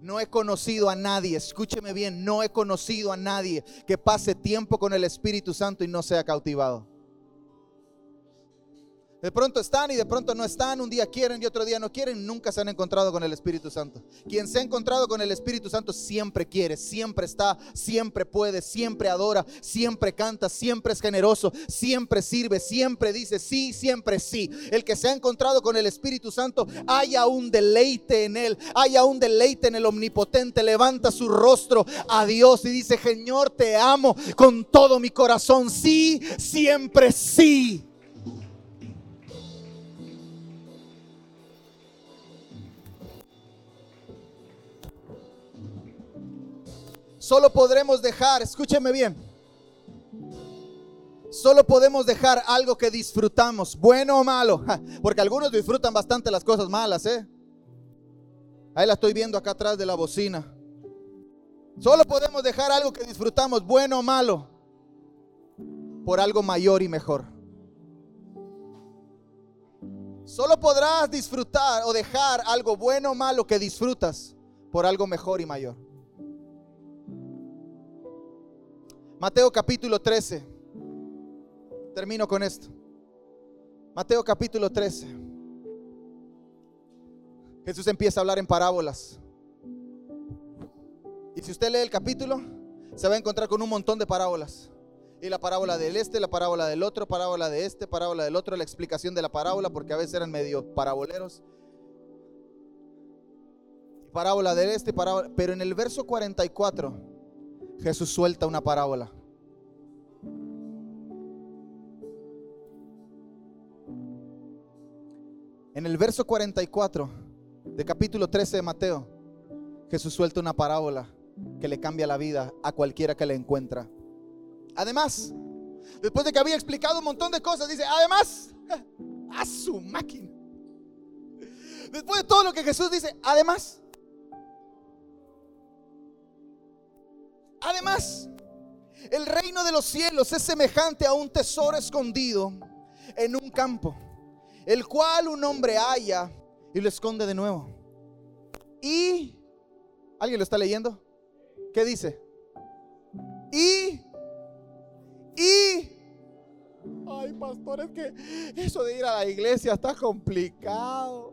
No he conocido a nadie, escúcheme bien, no he conocido a nadie que pase tiempo con el Espíritu Santo y no sea cautivado. De pronto están y de pronto no están, un día quieren y otro día no quieren, nunca se han encontrado con el Espíritu Santo. Quien se ha encontrado con el Espíritu Santo siempre quiere, siempre está, siempre puede, siempre adora, siempre canta, siempre es generoso, siempre sirve, siempre dice sí, siempre sí. El que se ha encontrado con el Espíritu Santo, haya un deleite en él, haya un deleite en el omnipotente, levanta su rostro a Dios y dice, Señor, te amo con todo mi corazón, sí, siempre sí. Solo podremos dejar, escúcheme bien, solo podemos dejar algo que disfrutamos, bueno o malo, porque algunos disfrutan bastante las cosas malas, ¿eh? Ahí la estoy viendo acá atrás de la bocina. Solo podemos dejar algo que disfrutamos, bueno o malo, por algo mayor y mejor. Solo podrás disfrutar o dejar algo bueno o malo que disfrutas por algo mejor y mayor. Mateo capítulo 13. Termino con esto. Mateo capítulo 13. Jesús empieza a hablar en parábolas. Y si usted lee el capítulo, se va a encontrar con un montón de parábolas. Y la parábola del este, la parábola del otro, parábola de este, parábola del otro, la explicación de la parábola, porque a veces eran medio paraboleros. Parábola del este, parábola. Pero en el verso 44 Jesús suelta una parábola. En el verso 44 de capítulo 13 de Mateo, Jesús suelta una parábola que le cambia la vida a cualquiera que le encuentra. Además, después de que había explicado un montón de cosas, dice, además, a su máquina. Después de todo lo que Jesús dice, además, Además, el reino de los cielos es semejante a un tesoro escondido en un campo, el cual un hombre halla y lo esconde de nuevo. Y, ¿alguien lo está leyendo? ¿Qué dice? Y, y, ay pastor, es que eso de ir a la iglesia está complicado.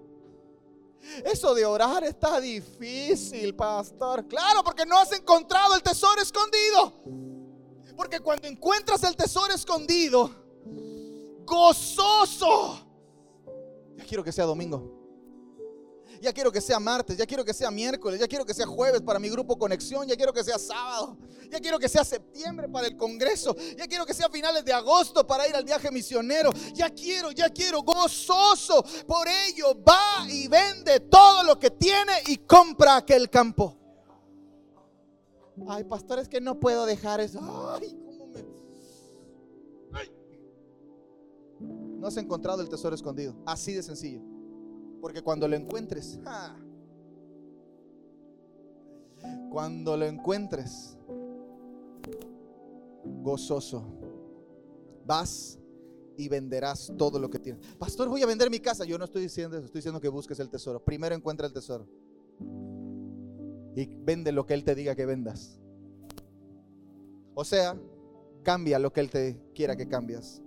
Eso de orar está difícil, pastor. Claro, porque no has encontrado el tesoro escondido. Porque cuando encuentras el tesoro escondido, gozoso. Ya quiero que sea domingo. Ya quiero que sea martes, ya quiero que sea miércoles, ya quiero que sea jueves para mi grupo Conexión, ya quiero que sea sábado, ya quiero que sea septiembre para el Congreso, ya quiero que sea finales de agosto para ir al viaje misionero, ya quiero, ya quiero, gozoso. Por ello va y vende todo lo que tiene y compra aquel campo. Ay, pastor, es que no puedo dejar eso. Ay, No has encontrado el tesoro escondido. Así de sencillo. Porque cuando lo encuentres, cuando lo encuentres, gozoso, vas y venderás todo lo que tienes. Pastor, voy a vender mi casa. Yo no estoy diciendo eso, estoy diciendo que busques el tesoro. Primero encuentra el tesoro. Y vende lo que Él te diga que vendas. O sea, cambia lo que Él te quiera que cambies.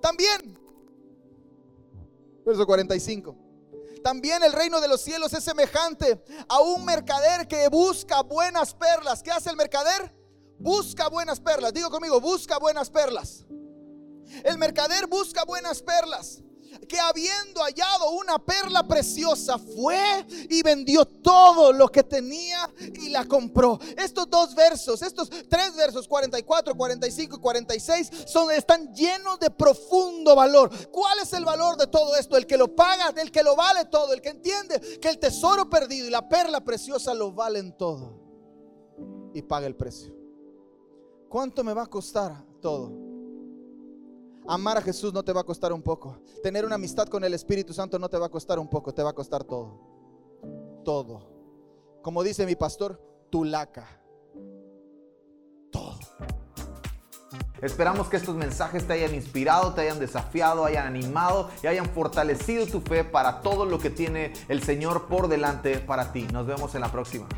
También, verso 45. También el reino de los cielos es semejante a un mercader que busca buenas perlas. ¿Qué hace el mercader? Busca buenas perlas. Digo conmigo, busca buenas perlas. El mercader busca buenas perlas. Que habiendo hallado una perla preciosa fue y vendió todo lo que tenía y la compró. Estos dos versos, estos tres versos, 44, 45 y 46, son, están llenos de profundo valor. ¿Cuál es el valor de todo esto? El que lo paga, el que lo vale todo, el que entiende que el tesoro perdido y la perla preciosa lo valen todo y paga el precio. ¿Cuánto me va a costar todo? Amar a Jesús no te va a costar un poco. Tener una amistad con el Espíritu Santo no te va a costar un poco, te va a costar todo. Todo. Como dice mi pastor, tu laca. Todo. Esperamos que estos mensajes te hayan inspirado, te hayan desafiado, hayan animado y hayan fortalecido tu fe para todo lo que tiene el Señor por delante para ti. Nos vemos en la próxima.